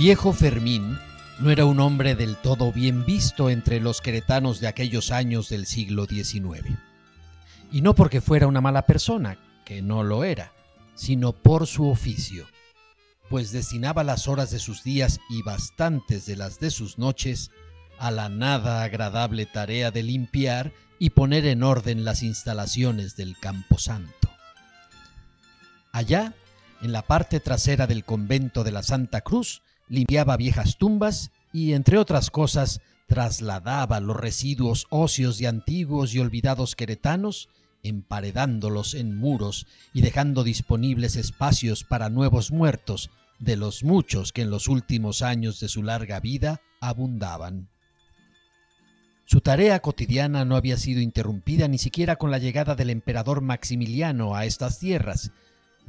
Viejo Fermín no era un hombre del todo bien visto entre los queretanos de aquellos años del siglo XIX. Y no porque fuera una mala persona, que no lo era, sino por su oficio, pues destinaba las horas de sus días y bastantes de las de sus noches a la nada agradable tarea de limpiar y poner en orden las instalaciones del Camposanto. Allá, en la parte trasera del convento de la Santa Cruz, limpiaba viejas tumbas y, entre otras cosas, trasladaba los residuos óseos de antiguos y olvidados queretanos, emparedándolos en muros y dejando disponibles espacios para nuevos muertos, de los muchos que en los últimos años de su larga vida abundaban. Su tarea cotidiana no había sido interrumpida ni siquiera con la llegada del emperador Maximiliano a estas tierras,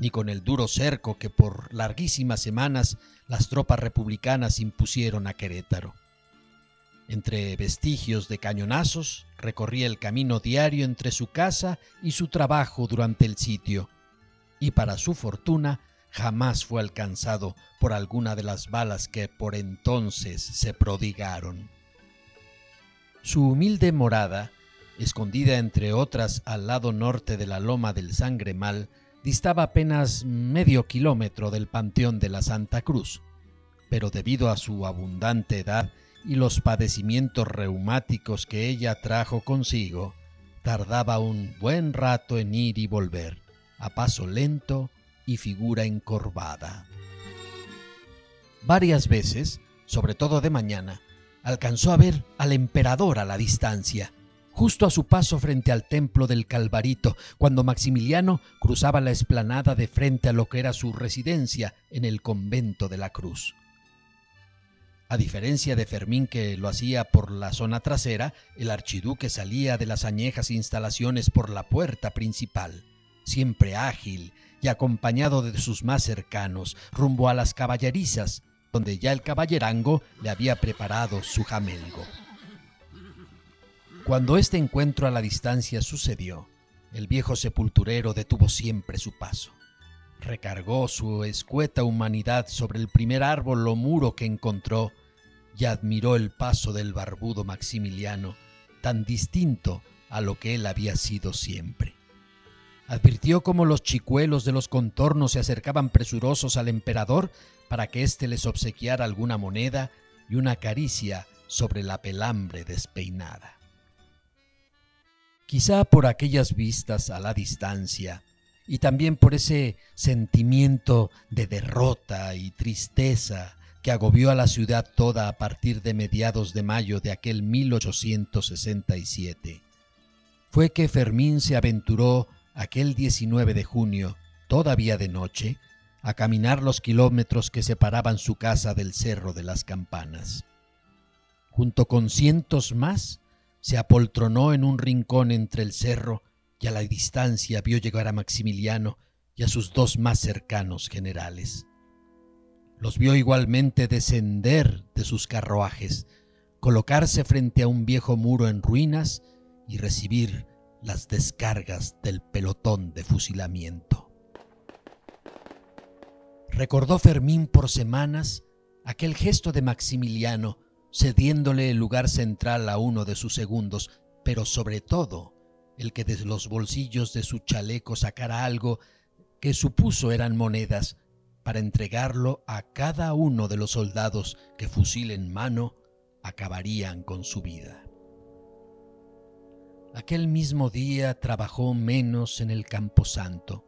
ni con el duro cerco que por larguísimas semanas las tropas republicanas impusieron a Querétaro. Entre vestigios de cañonazos, recorría el camino diario entre su casa y su trabajo durante el sitio, y para su fortuna jamás fue alcanzado por alguna de las balas que por entonces se prodigaron. Su humilde morada, escondida entre otras al lado norte de la loma del Sangremal, distaba apenas medio kilómetro del Panteón de la Santa Cruz, pero debido a su abundante edad y los padecimientos reumáticos que ella trajo consigo, tardaba un buen rato en ir y volver, a paso lento y figura encorvada. Varias veces, sobre todo de mañana, alcanzó a ver al emperador a la distancia, justo a su paso frente al templo del Calvarito, cuando Maximiliano cruzaba la esplanada de frente a lo que era su residencia en el convento de la Cruz. A diferencia de Fermín que lo hacía por la zona trasera, el archiduque salía de las añejas instalaciones por la puerta principal, siempre ágil y acompañado de sus más cercanos, rumbo a las caballerizas, donde ya el caballerango le había preparado su jamelgo. Cuando este encuentro a la distancia sucedió, el viejo sepulturero detuvo siempre su paso. Recargó su escueta humanidad sobre el primer árbol o muro que encontró y admiró el paso del barbudo Maximiliano, tan distinto a lo que él había sido siempre. Advirtió cómo los chicuelos de los contornos se acercaban presurosos al emperador para que éste les obsequiara alguna moneda y una caricia sobre la pelambre despeinada. Quizá por aquellas vistas a la distancia y también por ese sentimiento de derrota y tristeza que agobió a la ciudad toda a partir de mediados de mayo de aquel 1867. Fue que Fermín se aventuró aquel 19 de junio, todavía de noche, a caminar los kilómetros que separaban su casa del Cerro de las Campanas. Junto con cientos más, se apoltronó en un rincón entre el cerro y a la distancia vio llegar a Maximiliano y a sus dos más cercanos generales. Los vio igualmente descender de sus carruajes, colocarse frente a un viejo muro en ruinas y recibir las descargas del pelotón de fusilamiento. Recordó Fermín por semanas aquel gesto de Maximiliano cediéndole el lugar central a uno de sus segundos, pero sobre todo el que desde los bolsillos de su chaleco sacara algo que supuso eran monedas para entregarlo a cada uno de los soldados que fusil en mano acabarían con su vida. Aquel mismo día trabajó menos en el camposanto,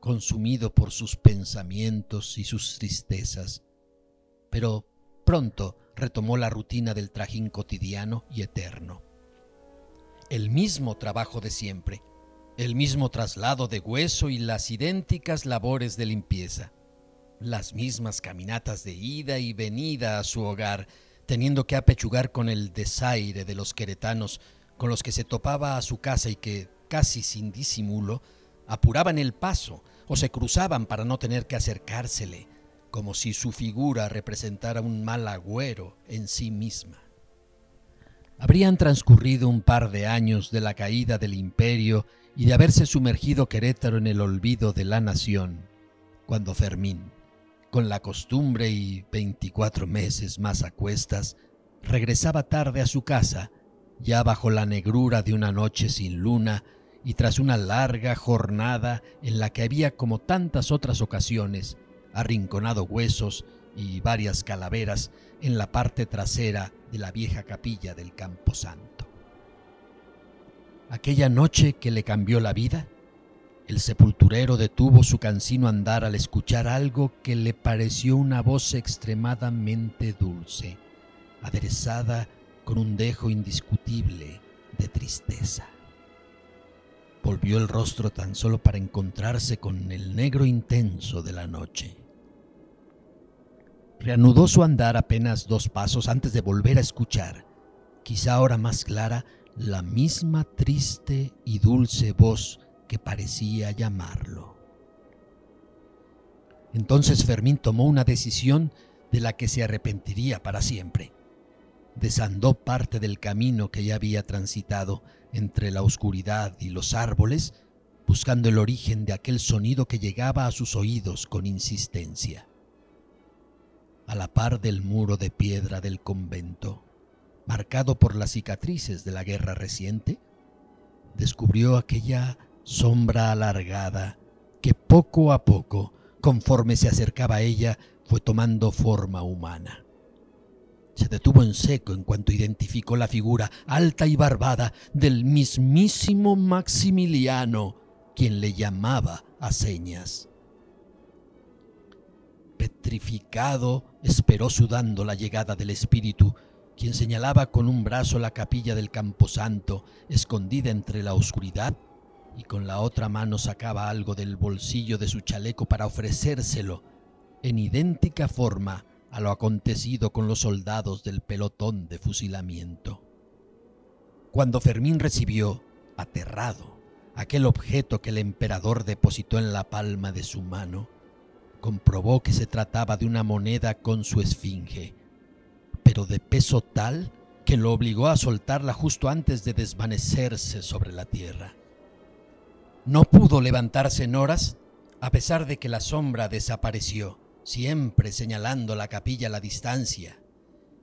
consumido por sus pensamientos y sus tristezas, pero pronto retomó la rutina del trajín cotidiano y eterno. El mismo trabajo de siempre, el mismo traslado de hueso y las idénticas labores de limpieza, las mismas caminatas de ida y venida a su hogar, teniendo que apechugar con el desaire de los queretanos con los que se topaba a su casa y que, casi sin disimulo, apuraban el paso o se cruzaban para no tener que acercársele, como si su figura representara un mal agüero en sí misma. Habrían transcurrido un par de años de la caída del imperio y de haberse sumergido Querétaro en el olvido de la nación, cuando Fermín, con la costumbre y veinticuatro meses más a cuestas, regresaba tarde a su casa, ya bajo la negrura de una noche sin luna y tras una larga jornada en la que había, como tantas otras ocasiones, arrinconado huesos y varias calaveras en la parte trasera de la vieja capilla del Camposanto. Aquella noche que le cambió la vida, el sepulturero detuvo su cansino andar al escuchar algo que le pareció una voz extremadamente dulce, aderezada con un dejo indiscutible de tristeza. Volvió el rostro tan solo para encontrarse con el negro intenso de la noche. Reanudó su andar apenas dos pasos antes de volver a escuchar, quizá ahora más clara, la misma triste y dulce voz que parecía llamarlo. Entonces Fermín tomó una decisión de la que se arrepentiría para siempre. Desandó parte del camino que ya había transitado entre la oscuridad y los árboles, buscando el origen de aquel sonido que llegaba a sus oídos con insistencia. A la par del muro de piedra del convento, marcado por las cicatrices de la guerra reciente, descubrió aquella sombra alargada que poco a poco, conforme se acercaba a ella, fue tomando forma humana. Se detuvo en seco en cuanto identificó la figura alta y barbada del mismísimo Maximiliano, quien le llamaba a señas. Petrificado, esperó sudando la llegada del espíritu, quien señalaba con un brazo la capilla del Camposanto, escondida entre la oscuridad y con la otra mano sacaba algo del bolsillo de su chaleco para ofrecérselo, en idéntica forma a lo acontecido con los soldados del pelotón de fusilamiento. Cuando Fermín recibió, aterrado, aquel objeto que el emperador depositó en la palma de su mano, comprobó que se trataba de una moneda con su esfinge, pero de peso tal que lo obligó a soltarla justo antes de desvanecerse sobre la tierra. No pudo levantarse en horas, a pesar de que la sombra desapareció, siempre señalando la capilla a la distancia,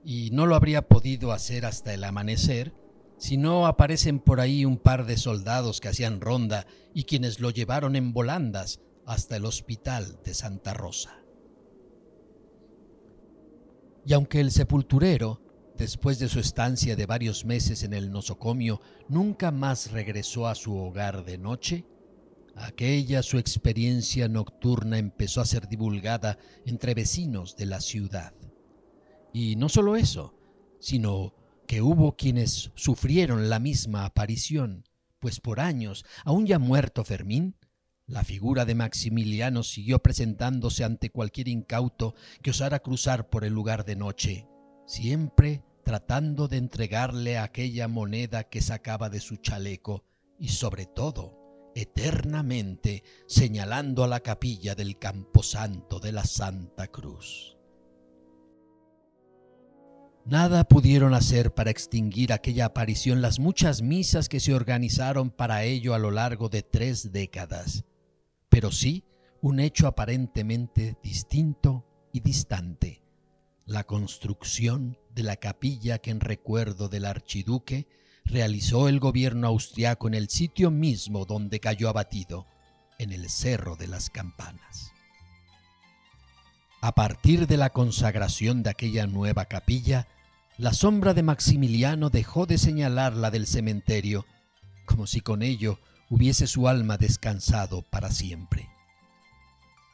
y no lo habría podido hacer hasta el amanecer, si no aparecen por ahí un par de soldados que hacían ronda y quienes lo llevaron en volandas hasta el hospital de Santa Rosa. Y aunque el sepulturero, después de su estancia de varios meses en el nosocomio, nunca más regresó a su hogar de noche, Aquella su experiencia nocturna empezó a ser divulgada entre vecinos de la ciudad. Y no solo eso, sino que hubo quienes sufrieron la misma aparición, pues por años, aún ya muerto Fermín, la figura de Maximiliano siguió presentándose ante cualquier incauto que osara cruzar por el lugar de noche, siempre tratando de entregarle aquella moneda que sacaba de su chaleco y sobre todo eternamente señalando a la capilla del camposanto de la Santa Cruz. Nada pudieron hacer para extinguir aquella aparición las muchas misas que se organizaron para ello a lo largo de tres décadas, pero sí un hecho aparentemente distinto y distante, la construcción de la capilla que en recuerdo del archiduque realizó el gobierno austriaco en el sitio mismo donde cayó abatido, en el Cerro de las Campanas. A partir de la consagración de aquella nueva capilla, la sombra de Maximiliano dejó de señalar la del cementerio, como si con ello hubiese su alma descansado para siempre.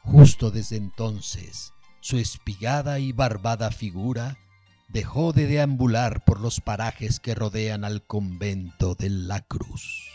Justo desde entonces, su espigada y barbada figura dejó de deambular por los parajes que rodean al convento de la Cruz.